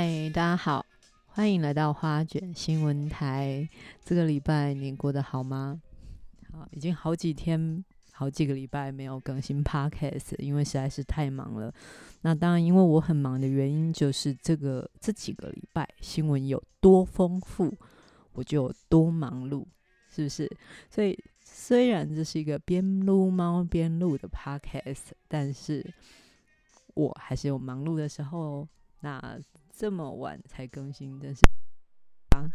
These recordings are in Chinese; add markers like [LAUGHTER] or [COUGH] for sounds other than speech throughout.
嗨，大家好，欢迎来到花卷新闻台。这个礼拜你过得好吗？好，已经好几天、好几个礼拜没有更新 Podcast，因为实在是太忙了。那当然，因为我很忙的原因，就是这个这几个礼拜新闻有多丰富，我就有多忙碌，是不是？所以虽然这是一个边撸猫边录的 Podcast，但是我还是有忙碌的时候。那这么晚才更新，真是啊！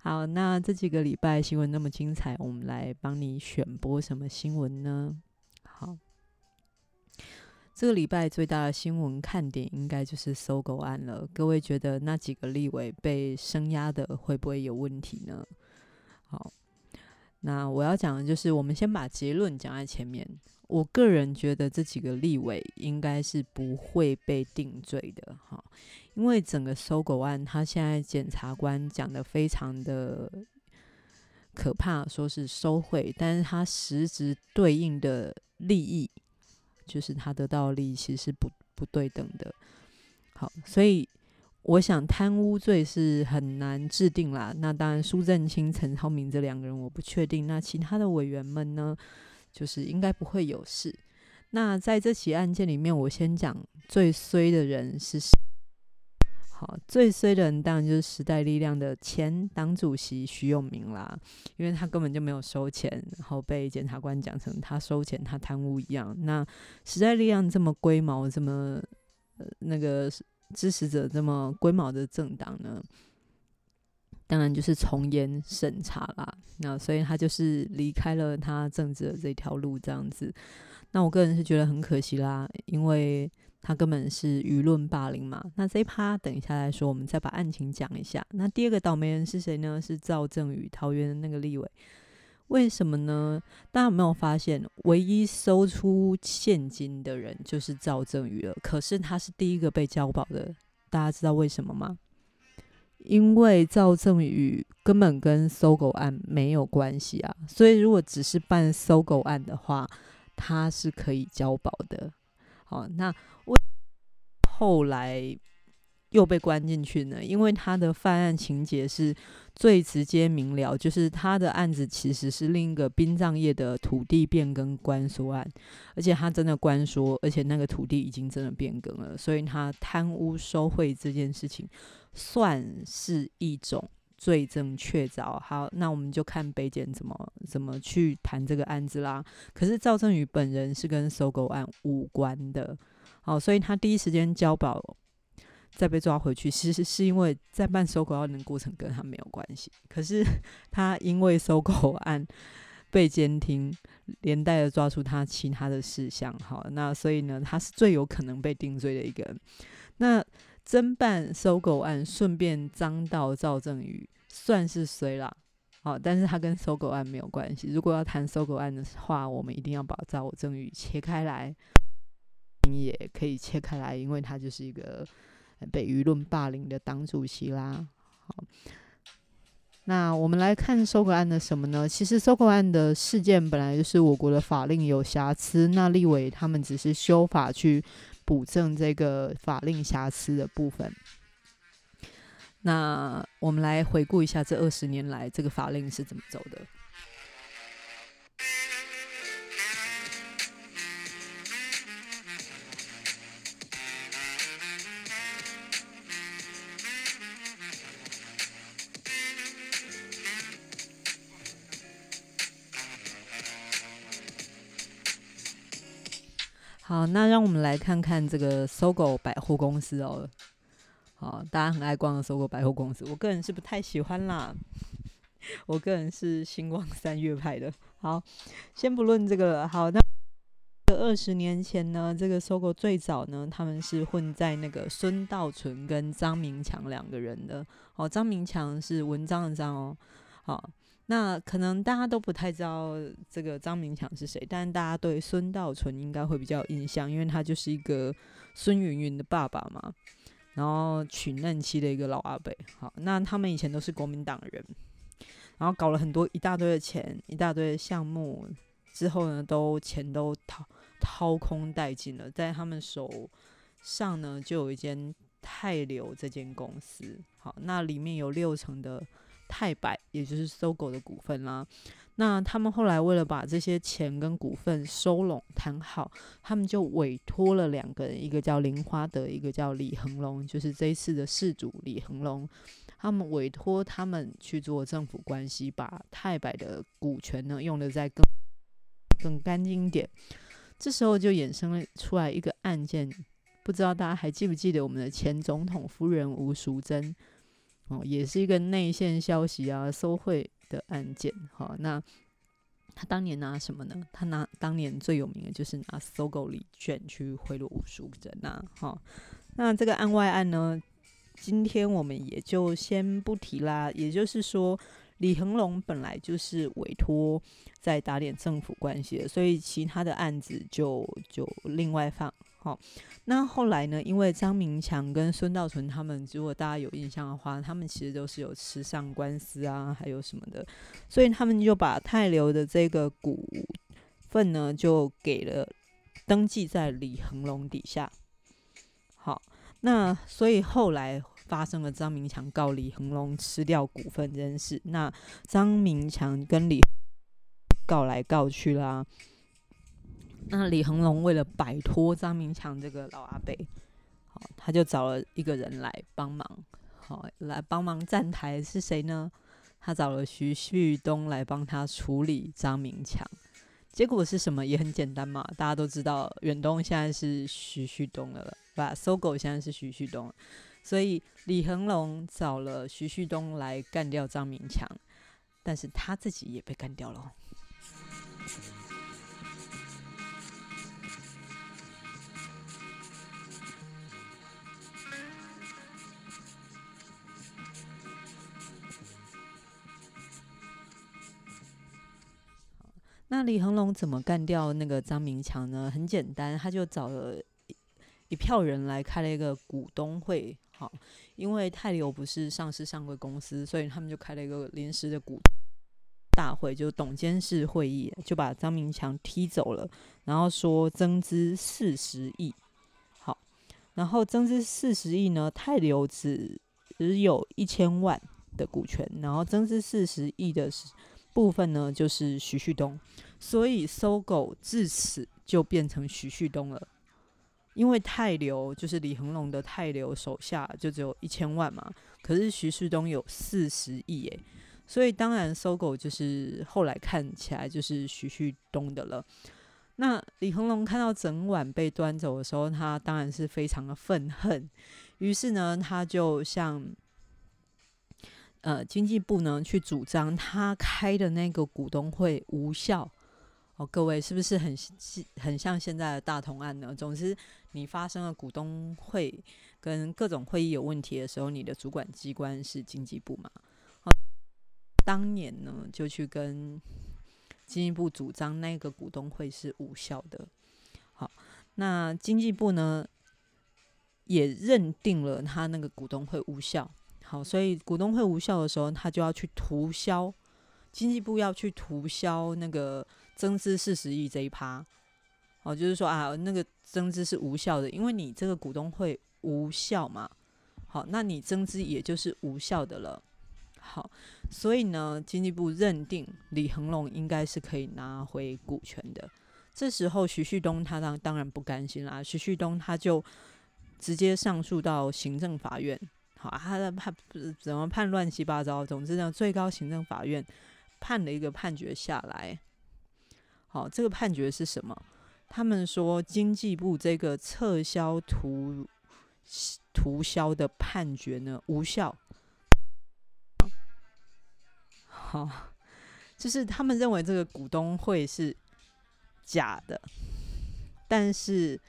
好，那这几个礼拜新闻那么精彩，我们来帮你选播什么新闻呢？好，这个礼拜最大的新闻看点应该就是搜狗案了。各位觉得那几个立委被声压的会不会有问题呢？好，那我要讲的就是，我们先把结论讲在前面。我个人觉得这几个立委应该是不会被定罪的，哈，因为整个搜狗案，他现在检察官讲得非常的可怕，说是收贿，但是他实质对应的利益，就是他得到的利益其实是不不对等的，好，所以我想贪污罪是很难制定啦。那当然，苏震清、陈超明这两个人我不确定，那其他的委员们呢？就是应该不会有事。那在这起案件里面，我先讲最衰的人是谁？好，最衰的人当然就是时代力量的前党主席徐永明啦，因为他根本就没有收钱，然后被检察官讲成他收钱、他贪污一样。那时代力量这么龟毛、这么、呃、那个支持者这么龟毛的政党呢？当然就是从严审查啦，那所以他就是离开了他政治的这条路这样子。那我个人是觉得很可惜啦，因为他根本是舆论霸凌嘛。那这一趴等一下来说，我们再把案情讲一下。那第二个倒霉人是谁呢？是赵正宇，桃园的那个立委。为什么呢？大家有没有发现，唯一收出现金的人就是赵正宇了？可是他是第一个被交保的，大家知道为什么吗？因为赵正宇根本跟搜狗案没有关系啊，所以如果只是办搜狗案的话，他是可以交保的。好，那为后来又被关进去呢？因为他的犯案情节是最直接明了，就是他的案子其实是另一个殡葬业的土地变更关说案，而且他真的关说，而且那个土地已经真的变更了，所以他贪污收贿这件事情。算是一种罪证确凿。好，那我们就看北检怎么怎么去谈这个案子啦。可是赵正宇本人是跟搜狗案无关的，好，所以他第一时间交保，再被抓回去，其实是因为在办收购案的过程跟他没有关系。可是 [LAUGHS] 他因为收购案被监听，连带的抓出他其他的事项，好，那所以呢，他是最有可能被定罪的一个人。那侦办收购案，顺便脏到赵正宇，算是衰啦。好，但是他跟搜狗案没有关系。如果要谈搜狗案的话，我们一定要把赵正宇切开来，你也可以切开来，因为他就是一个被舆论霸凌的党主席啦。好，那我们来看搜狗案的什么呢？其实搜狗案的事件本来就是我国的法令有瑕疵，那立委他们只是修法去。补正这个法令瑕疵的部分。那我们来回顾一下这二十年来这个法令是怎么走的。好，那让我们来看看这个搜狗百货公司哦。好，大家很爱逛的搜狗百货公司，我个人是不太喜欢啦。我个人是星光三月派的。好，先不论这个了。好，那这二十年前呢，这个搜狗最早呢，他们是混在那个孙道存跟张明强两个人的。哦，张明强是文章的章哦。好。那可能大家都不太知道这个张明强是谁，但大家对孙道存应该会比较有印象，因为他就是一个孙芸芸的爸爸嘛，然后娶嫩妻的一个老阿伯。好，那他们以前都是国民党人，然后搞了很多一大堆的钱，一大堆的项目，之后呢，都钱都掏掏空殆尽了，在他们手上呢，就有一间泰流这间公司。好，那里面有六成的太百，也就是搜狗的股份啦。那他们后来为了把这些钱跟股份收拢谈好，他们就委托了两个人，一个叫林花德，一个叫李恒龙，就是这一次的事主李恒龙。他们委托他们去做政府关系，把太百的股权呢用得再更更干净点。这时候就衍生了出来一个案件，不知道大家还记不记得我们的前总统夫人吴淑珍哦，也是一个内线消息啊，收贿。的案件，好，那他当年拿什么呢？他拿当年最有名的就是拿搜狗礼券去贿赂吴淑珍呐，好，那这个案外案呢，今天我们也就先不提啦。也就是说，李恒龙本来就是委托在打点政府关系的，所以其他的案子就就另外放。好，那后来呢？因为张明强跟孙道存他们，如果大家有印象的话，他们其实都是有吃上官司啊，还有什么的，所以他们就把泰流的这个股份呢，就给了登记在李恒龙底下。好，那所以后来发生了张明强告李恒龙吃掉股份这件事，那张明强跟李告来告去啦。那李恒龙为了摆脱张明强这个老阿伯，好，他就找了一个人来帮忙，好，来帮忙站台是谁呢？他找了徐旭东来帮他处理张明强。结果是什么？也很简单嘛，大家都知道，远东现在是徐旭东的了，吧搜狗现在是徐旭东，所以李恒龙找了徐旭东来干掉张明强，但是他自己也被干掉了。那李恒龙怎么干掉那个张明强呢？很简单，他就找了一一票人来开了一个股东会。好，因为泰流不是上市上柜公司，所以他们就开了一个临时的股大会，就董监事会议，就把张明强踢走了，然后说增资四十亿。好，然后增资四十亿呢，泰流只只有一千万的股权，然后增资四十亿的。部分呢，就是徐旭东，所以搜狗至此就变成徐旭东了。因为泰流就是李恒龙的泰流手下就只有一千万嘛，可是徐旭东有四十亿诶，所以当然搜狗就是后来看起来就是徐旭东的了。那李恒龙看到整碗被端走的时候，他当然是非常的愤恨，于是呢，他就向。呃，经济部呢去主张他开的那个股东会无效哦，各位是不是很很像现在的大同案呢？总之，你发生了股东会跟各种会议有问题的时候，你的主管机关是经济部嘛？哦，当年呢就去跟经济部主张那个股东会是无效的。好，那经济部呢也认定了他那个股东会无效。好，所以股东会无效的时候，他就要去涂销，经济部要去涂销那个增资四十亿这一趴。哦，就是说啊，那个增资是无效的，因为你这个股东会无效嘛。好，那你增资也就是无效的了。好，所以呢，经济部认定李恒龙应该是可以拿回股权的。这时候徐旭东他当当然不甘心啦，徐旭东他就直接上诉到行政法院。好，他的判怎么判乱七八糟。总之呢，最高行政法院判了一个判决下来。好，这个判决是什么？他们说经济部这个撤销涂涂销的判决呢无效。好，就是他们认为这个股东会是假的，但是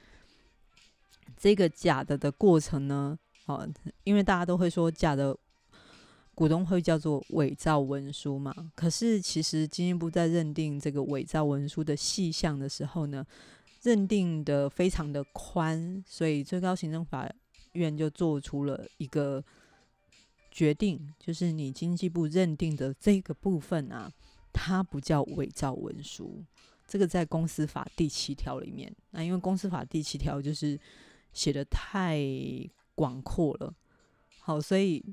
这个假的的过程呢？哦，因为大家都会说假的股东会叫做伪造文书嘛，可是其实经济部在认定这个伪造文书的细项的时候呢，认定的非常的宽，所以最高行政法院就做出了一个决定，就是你经济部认定的这个部分啊，它不叫伪造文书，这个在公司法第七条里面，那因为公司法第七条就是写的太。广阔了。好，所以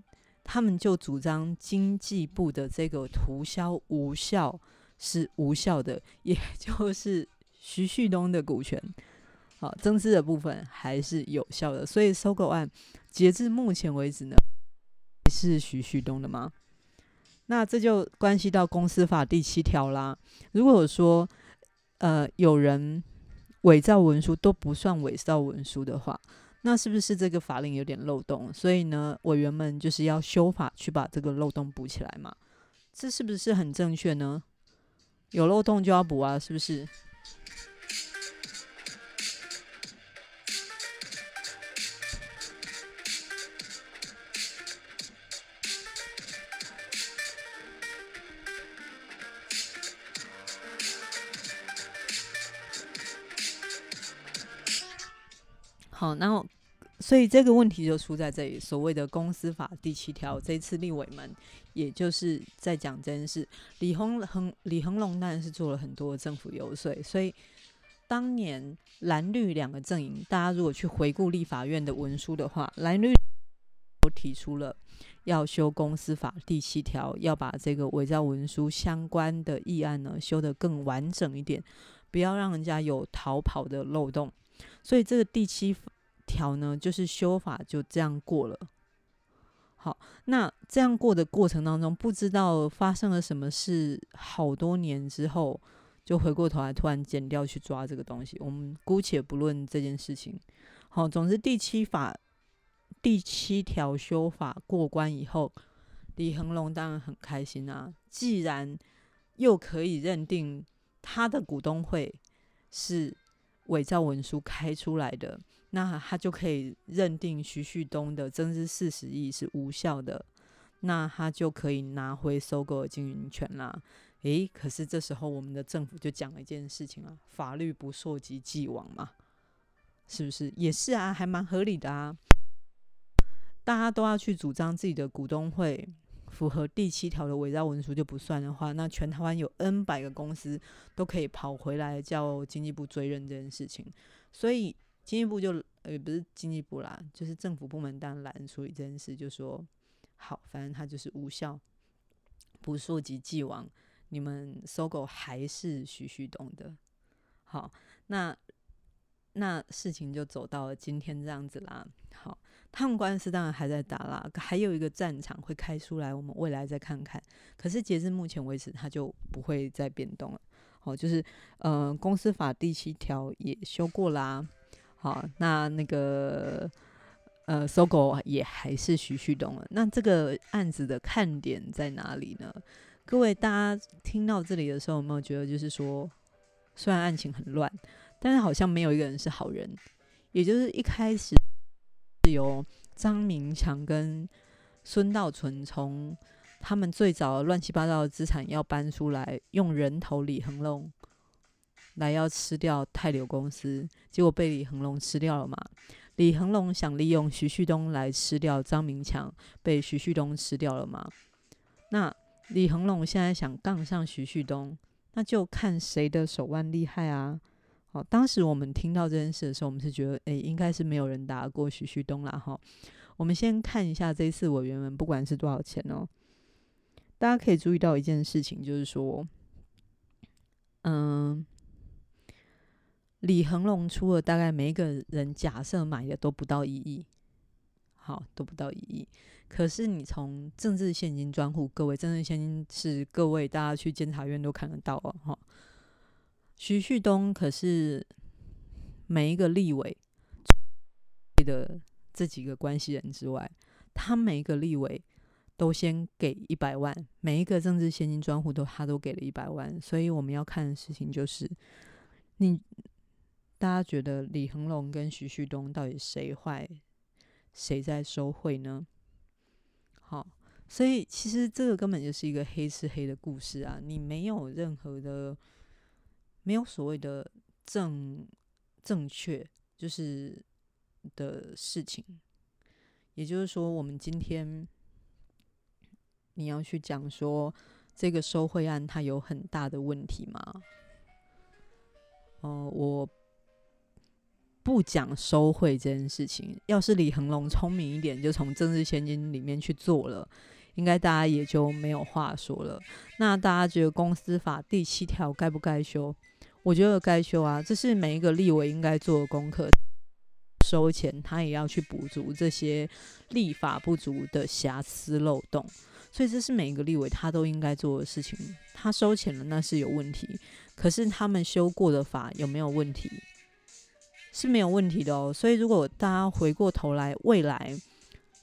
他们就主张经济部的这个涂销无效是无效的，也 [LAUGHS] 就是徐旭东的股权，好，增资的部分还是有效的。所以收购案截至目前为止呢，是徐旭东的吗？那这就关系到公司法第七条啦。如果说呃有人伪造文书都不算伪造文书的话，那是不是这个法令有点漏洞？所以呢，委员们就是要修法去把这个漏洞补起来嘛。这是不是很正确呢？有漏洞就要补啊，是不是？然后，所以这个问题就出在这里。所谓的公司法第七条，这次立委们也就是在讲这件事。李恒恒李恒龙当然是做了很多政府游说，所以当年蓝绿两个阵营，大家如果去回顾立法院的文书的话，蓝绿都提出了要修公司法第七条，要把这个伪造文书相关的议案呢修得更完整一点，不要让人家有逃跑的漏洞。所以这个第七条呢，就是修法就这样过了。好，那这样过的过程当中，不知道发生了什么事，好多年之后就回过头来突然剪掉去抓这个东西。我们姑且不论这件事情。好，总之第七法第七条修法过关以后，李恒龙当然很开心啊。既然又可以认定他的股东会是。伪造文书开出来的，那他就可以认定徐旭东的增资四十亿是无效的，那他就可以拿回收购的经营权啦。诶，可是这时候我们的政府就讲了一件事情啊，法律不溯及既往嘛，是不是？也是啊，还蛮合理的啊。大家都要去主张自己的股东会。符合第七条的伪造文书就不算的话，那全台湾有 N 百个公司都可以跑回来叫经济部追认这件事情，所以经济部就呃不是经济部啦，就是政府部门当然懒处理这件事，就说好，反正它就是无效，不溯及既往，你们搜狗还是徐旭东的，好，那那事情就走到了今天这样子啦，好。他们官司当然还在打啦，还有一个战场会开出来，我们未来再看看。可是截至目前为止，它就不会再变动了。好，就是呃，公司法第七条也修过啦。好，那那个呃，搜狗也还是徐旭东了。那这个案子的看点在哪里呢？各位大家听到这里的时候，有没有觉得就是说，虽然案情很乱，但是好像没有一个人是好人，也就是一开始。是由张明强跟孙道存从他们最早乱七八糟的资产要搬出来，用人头李恒龙来要吃掉泰流公司，结果被李恒龙吃掉了嘛？李恒龙想利用徐旭东来吃掉张明强，被徐旭东吃掉了嘛？那李恒龙现在想杠上徐旭东，那就看谁的手腕厉害啊！好，当时我们听到这件事的时候，我们是觉得，诶、应该是没有人打过徐旭东啦。哈，我们先看一下这一次委员们不管是多少钱哦。大家可以注意到一件事情，就是说，嗯，李恒龙出了大概每一个人假设买的都不到一亿，好，都不到一亿。可是你从政治现金专户，各位政治现金是各位大家去监察院都看得到哦，哈。徐旭东可是每一个立委的这几个关系人之外，他每一个立委都先给一百万，每一个政治现金专户都他都给了一百万，所以我们要看的事情就是，你大家觉得李恒龙跟徐旭东到底谁坏，谁在收贿呢？好，所以其实这个根本就是一个黑吃黑的故事啊，你没有任何的。没有所谓的正正确，就是的事情。也就是说，我们今天你要去讲说这个收贿案它有很大的问题吗？哦、我不讲收贿这件事情。要是李恒龙聪明一点，就从政治献金里面去做了，应该大家也就没有话说了。那大家觉得公司法第七条该不该修？我觉得该修啊，这是每一个立委应该做的功课。收钱，他也要去补足这些立法不足的瑕疵漏洞，所以这是每一个立委他都应该做的事情。他收钱了，那是有问题，可是他们修过的法有没有问题？是没有问题的哦。所以如果大家回过头来，未来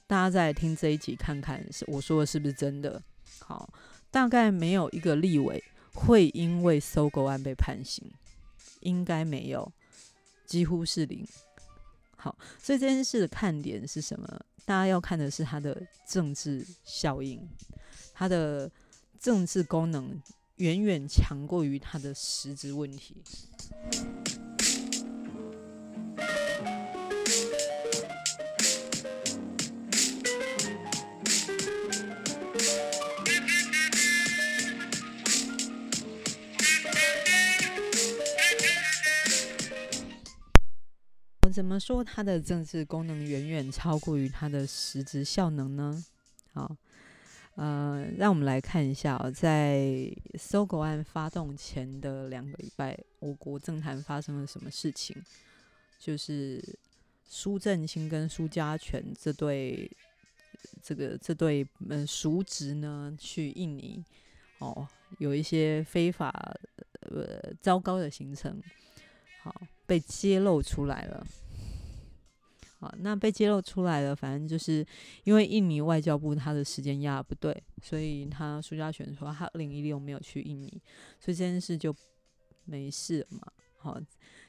大家再听这一集，看看是我说的是不是真的。好，大概没有一个立委会因为搜狗案被判刑，应该没有，几乎是零。好，所以这件事的看点是什么？大家要看的是它的政治效应，它的政治功能远远强过于它的实质问题。怎么说它的政治功能远远超过于它的实质效能呢？好，呃，让我们来看一下哦，在搜狗案发动前的两个礼拜，我国政坛发生了什么事情？就是苏正清跟苏家全这对这个这对嗯叔侄呢，去印尼哦，有一些非法呃糟糕的行程，好被揭露出来了。好，那被揭露出来了，反正就是因为印尼外交部他的时间压不对，所以他苏家全说他二零一六没有去印尼，所以这件事就没事嘛。好，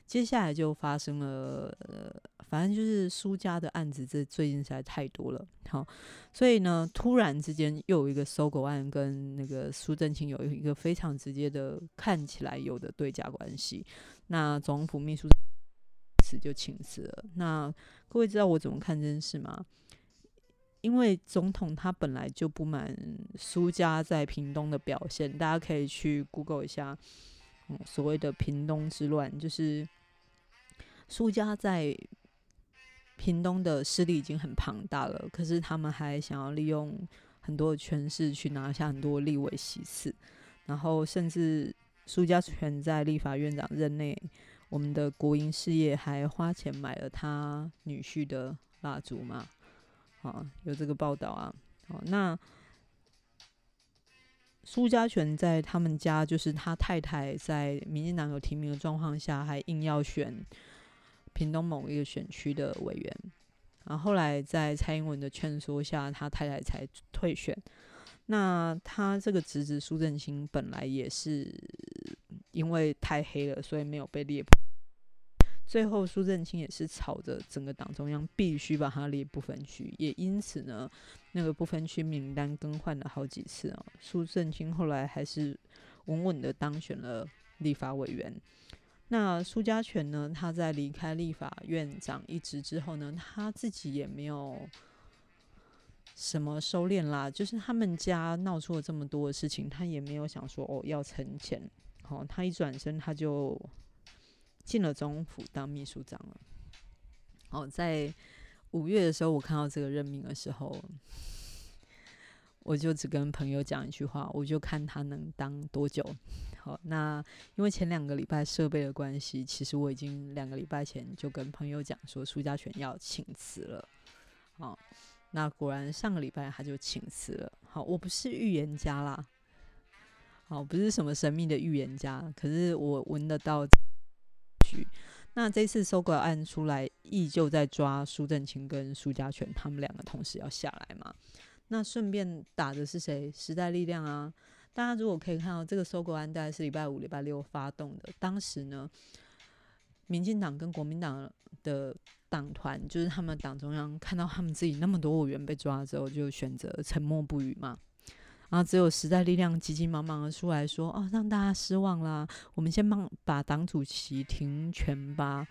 接下来就发生了，呃，反正就是苏家的案子，这最近实在太多了。好，所以呢，突然之间又有一个搜狗案跟那个苏正清有一个非常直接的看起来有的对价关系，那总府秘书。就请辞了。那各位知道我怎么看这件事吗？因为总统他本来就不满苏家在屏东的表现，大家可以去 Google 一下，嗯，所谓的屏东之乱，就是苏家在屏东的势力已经很庞大了，可是他们还想要利用很多的权势去拿下很多立委席次，然后甚至苏家全在立法院长任内。我们的国营事业还花钱买了他女婿的蜡烛嘛？啊，有这个报道啊。好，那苏家全在他们家，就是他太太在民进党有提名的状况下，还硬要选屏东某一个选区的委员。然后后来在蔡英文的劝说下，他太太才退选。那他这个侄子苏正清本来也是。因为太黑了，所以没有被列。最后，苏正清也是吵着整个党中央必须把他列不分区，也因此呢，那个不分区名单更换了好几次啊。苏正清后来还是稳稳的当选了立法委员。那苏家全呢，他在离开立法院长一职之后呢，他自己也没有什么收敛啦，就是他们家闹出了这么多的事情，他也没有想说哦要存钱。哦，他一转身，他就进了总统府当秘书长了。哦，在五月的时候，我看到这个任命的时候，我就只跟朋友讲一句话，我就看他能当多久。好，那因为前两个礼拜设备的关系，其实我已经两个礼拜前就跟朋友讲说，苏家全要请辞了。好，那果然上个礼拜他就请辞了。好，我不是预言家啦。好，不是什么神秘的预言家，可是我闻得到。那这次搜狗案出来，依旧在抓苏正清跟苏家全，他们两个同时要下来嘛？那顺便打的是谁？时代力量啊！大家如果可以看到，这个搜狗案大概是礼拜五、礼拜六发动的。当时呢，民进党跟国民党的党团，就是他们党中央，看到他们自己那么多委员被抓之后，就选择沉默不语嘛。然后只有时代力量急急忙忙的出来说：“哦，让大家失望啦！我们先帮把党主席停权吧，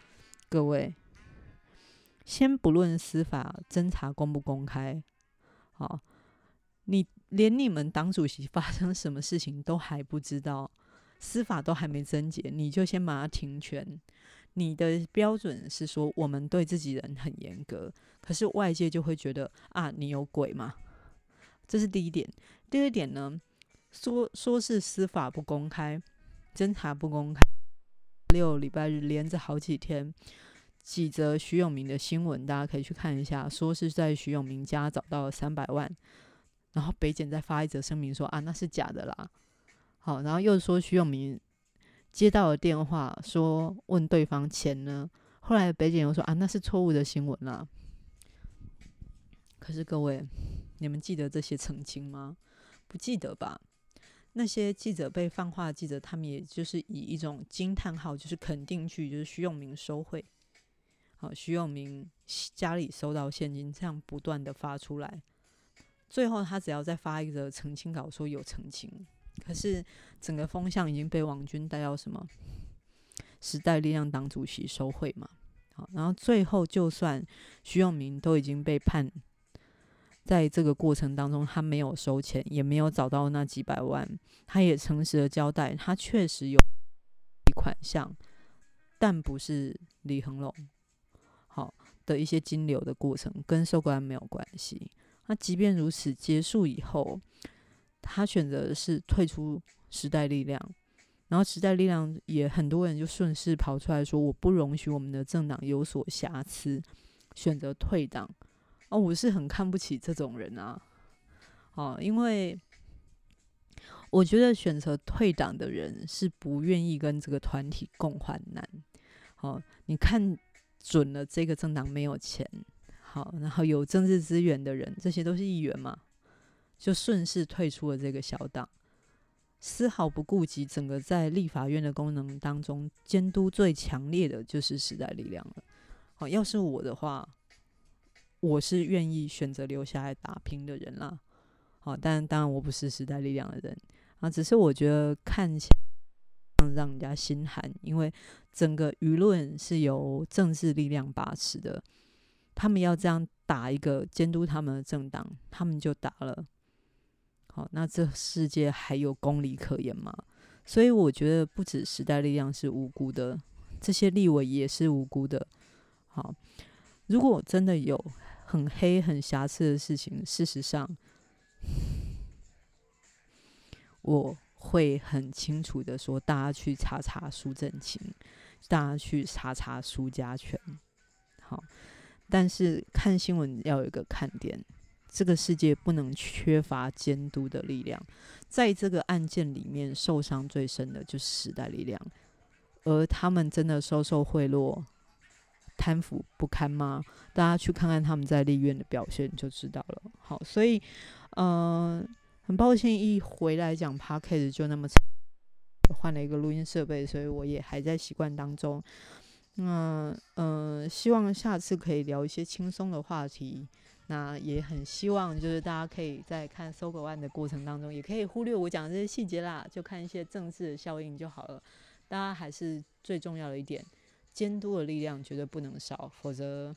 各位。先不论司法侦查公不公开，好，你连你们党主席发生什么事情都还不知道，司法都还没侦结，你就先把他停权，你的标准是说我们对自己人很严格，可是外界就会觉得啊，你有鬼吗？这是第一点。第二点呢，说说是司法不公开，侦查不公开，六礼拜日连着好几天。几则徐永明的新闻，大家可以去看一下。说是在徐永明家找到了三百万，然后北检再发一则声明说啊，那是假的啦。好，然后又说徐永明接到了电话，说问对方钱呢。后来北检又说啊，那是错误的新闻啦。可是各位，你们记得这些澄清吗？不记得吧？那些记者被放话的记者，他们也就是以一种惊叹号，就是肯定句，就是徐永明收贿。好，徐永明家里收到现金，这样不断的发出来，最后他只要再发一个澄清稿，说有澄清，可是整个风向已经被王军带到什么时代力量党主席收贿嘛？好，然后最后就算徐永明都已经被判，在这个过程当中他没有收钱，也没有找到那几百万，他也诚实的交代，他确实有款项，但不是李恒龙。好的一些金流的过程跟收购案没有关系。那即便如此，结束以后，他选择的是退出时代力量，然后时代力量也很多人就顺势跑出来说：“我不容许我们的政党有所瑕疵，选择退党。”哦，我是很看不起这种人啊！哦，因为我觉得选择退党的人是不愿意跟这个团体共患难。好，你看。准了，这个政党没有钱，好，然后有政治资源的人，这些都是议员嘛，就顺势退出了这个小党，丝毫不顾及整个在立法院的功能当中监督最强烈的就是时代力量了。好，要是我的话，我是愿意选择留下来打拼的人啦。好，但当然我不是时代力量的人啊，只是我觉得看起来。让人家心寒，因为整个舆论是由政治力量把持的，他们要这样打一个监督他们的政党，他们就打了。好，那这世界还有公理可言吗？所以我觉得不止时代力量是无辜的，这些立委也是无辜的。好，如果真的有很黑、很瑕疵的事情，事实上，我。会很清楚的说，大家去查查苏震清，大家去查查苏家全，好。但是看新闻要有一个看点，这个世界不能缺乏监督的力量。在这个案件里面，受伤最深的就是时代力量，而他们真的收受贿赂、贪腐不堪吗？大家去看看他们在立院的表现就知道了。好，所以，嗯、呃。很抱歉，一回来讲 Podcast 就那么长，换了一个录音设备，所以我也还在习惯当中。那嗯、呃，希望下次可以聊一些轻松的话题。那也很希望就是大家可以在看搜狗案的过程当中，也可以忽略我讲的这些细节啦，就看一些政治效应就好了。大家还是最重要的一点，监督的力量绝对不能少，否则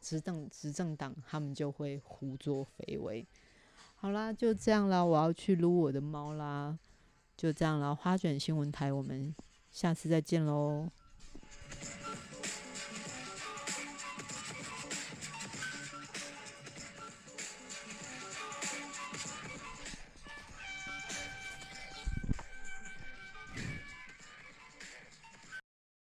执政执政党他们就会胡作非为。好啦，就这样啦，我要去撸我的猫啦，就这样啦，花卷新闻台，我们下次再见喽。